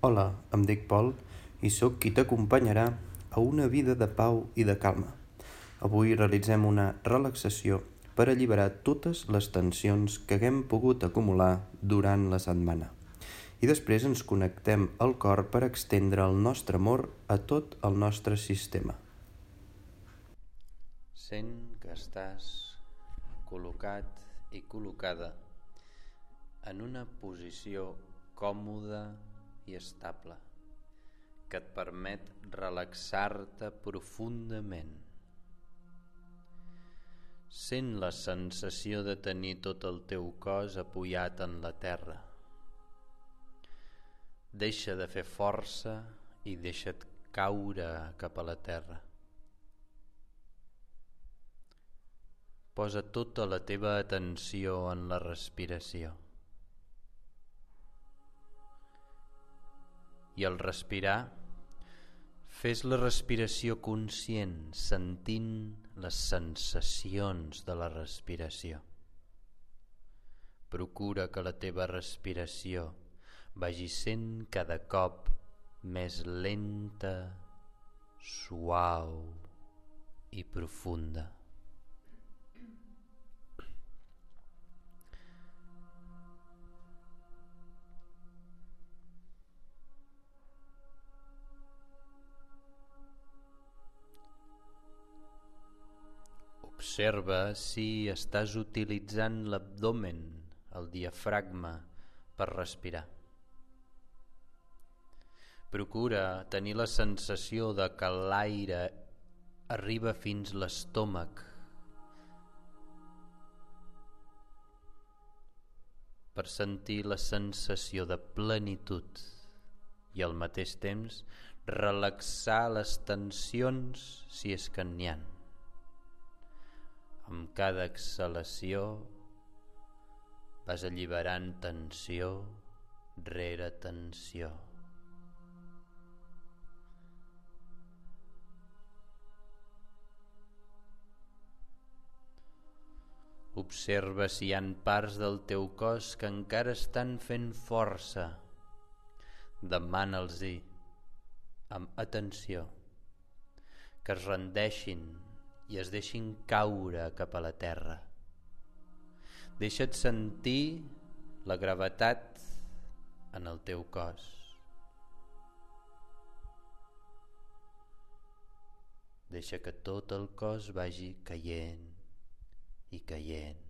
Hola, em dic Pol i sóc qui t'acompanyarà a una vida de pau i de calma. Avui realitzem una relaxació per alliberar totes les tensions que haguem pogut acumular durant la setmana. I després ens connectem al cor per extendre el nostre amor a tot el nostre sistema. Sent que estàs col·locat i col·locada en una posició còmoda i estable que et permet relaxar-te profundament. Sent la sensació de tenir tot el teu cos apoyat en la terra. Deixa de fer força i deixa't caure cap a la terra. Posa tota la teva atenció en la respiració. I al respirar fes la respiració conscient sentint les sensacions de la respiració. Procura que la teva respiració vagi sent cada cop més lenta, suau i profunda. Observa si estàs utilitzant l'abdomen, el diafragma, per respirar. Procura tenir la sensació de que l'aire arriba fins l'estómac per sentir la sensació de plenitud i al mateix temps relaxar les tensions si és que n'hi ha. Amb cada exhalació vas alliberant tensió rere tensió. Observa si hi han parts del teu cos que encara estan fent força. Demana'ls-hi amb atenció que es rendeixin i es deixin caure cap a la terra. Deixa't sentir la gravetat en el teu cos. Deixa que tot el cos vagi caient i caient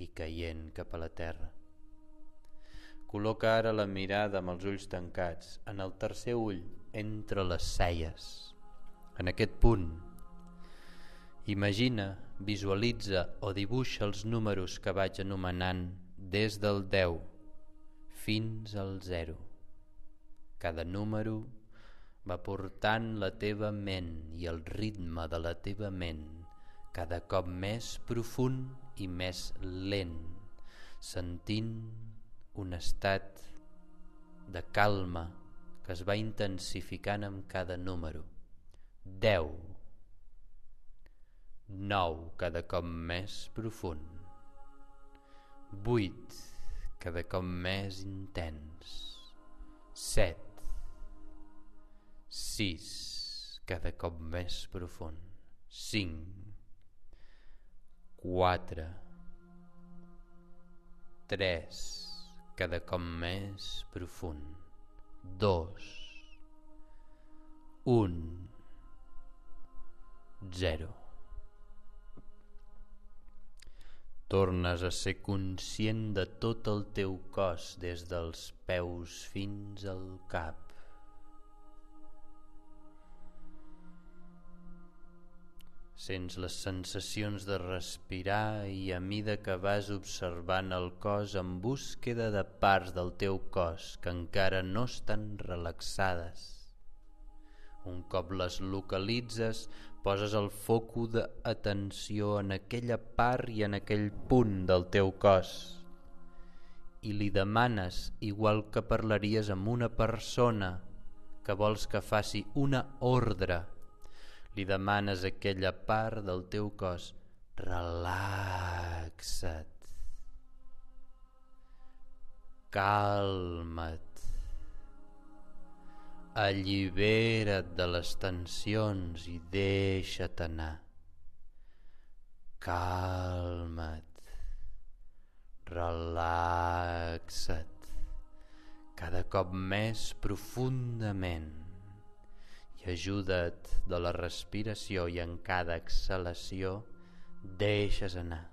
i caient cap a la terra. Col·loca ara la mirada amb els ulls tancats en el tercer ull entre les celles. En aquest punt Imagina, visualitza o dibuixa els números que vaig anomenant des del 10 fins al 0. Cada número va portant la teva ment i el ritme de la teva ment cada cop més profund i més lent, sentint un estat de calma que es va intensificant amb cada número. 10 nou cada cop més profund, vuit cada cop més intens, set, sis cada cop més profund, cinc, quatre, tres cada cop més profund, dos, un, zero. Tornes a ser conscient de tot el teu cos des dels peus fins al cap. Sents les sensacions de respirar i a mida que vas observant el cos en búsqueda de parts del teu cos que encara no estan relaxades. Un cop les localitzes, poses el foco d'atenció en aquella part i en aquell punt del teu cos i li demanes, igual que parlaries amb una persona que vols que faci una ordre, li demanes aquella part del teu cos, relaxa't, calma't, allibera't de les tensions i deixa't anar. Calma't, relaxa't, cada cop més profundament i ajuda't de la respiració i en cada exhalació deixes anar.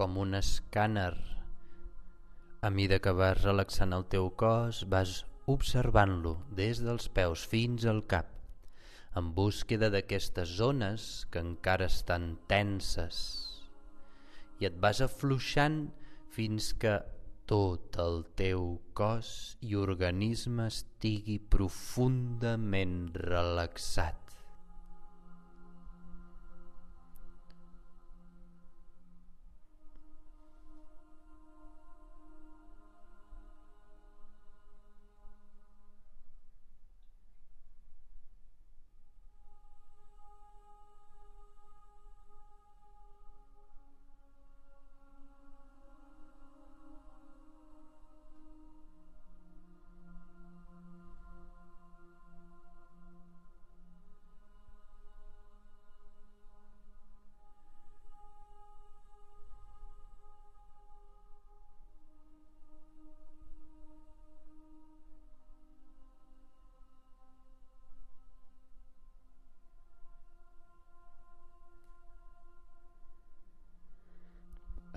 Com un escàner. A mida que vas relaxant el teu cos, vas observant-lo des dels peus fins al cap, en búsqueda d'aquestes zones que encara estan tenses. I et vas afluixant fins que tot el teu cos i organisme estigui profundament relaxat.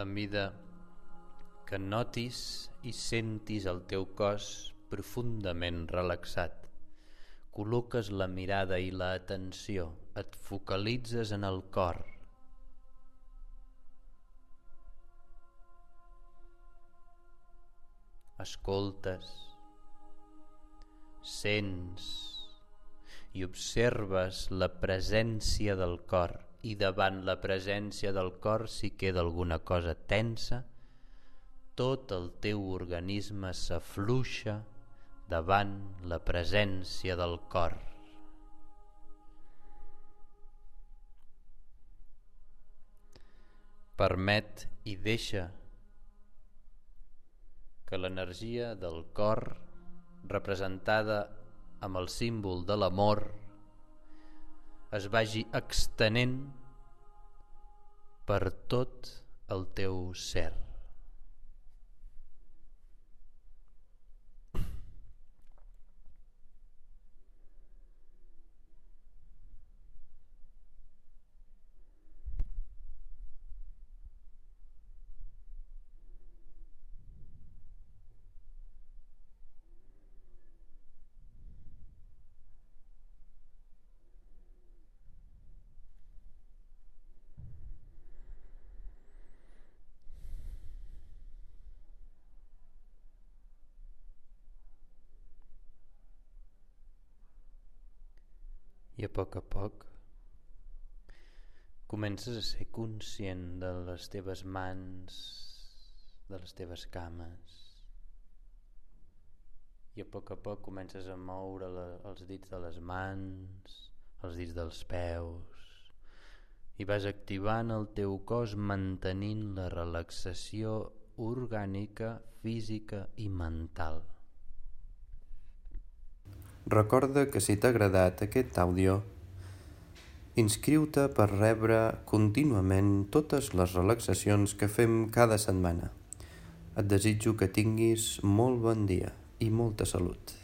A mida que notis i sentis el teu cos profundament relaxat. Col·loques la mirada i l'atenció, et focalitzes en el cor. Escoltes, sents i observes la presència del cor i davant la presència del cor si queda alguna cosa tensa, tot el teu organisme s'afluixa davant la presència del cor. Permet i deixa que l'energia del cor, representada amb el símbol de l'amor, es vagi extenent per tot el teu ser. A poc a poc comences a ser conscient de les teves mans, de les teves cames i a poc a poc comences a moure la, els dits de les mans, els dits dels peus i vas activant el teu cos mantenint la relaxació orgànica, física i mental. Recorda que si t'ha agradat aquest àudio, inscriu-te per rebre contínuament totes les relaxacions que fem cada setmana. Et desitjo que tinguis molt bon dia i molta salut.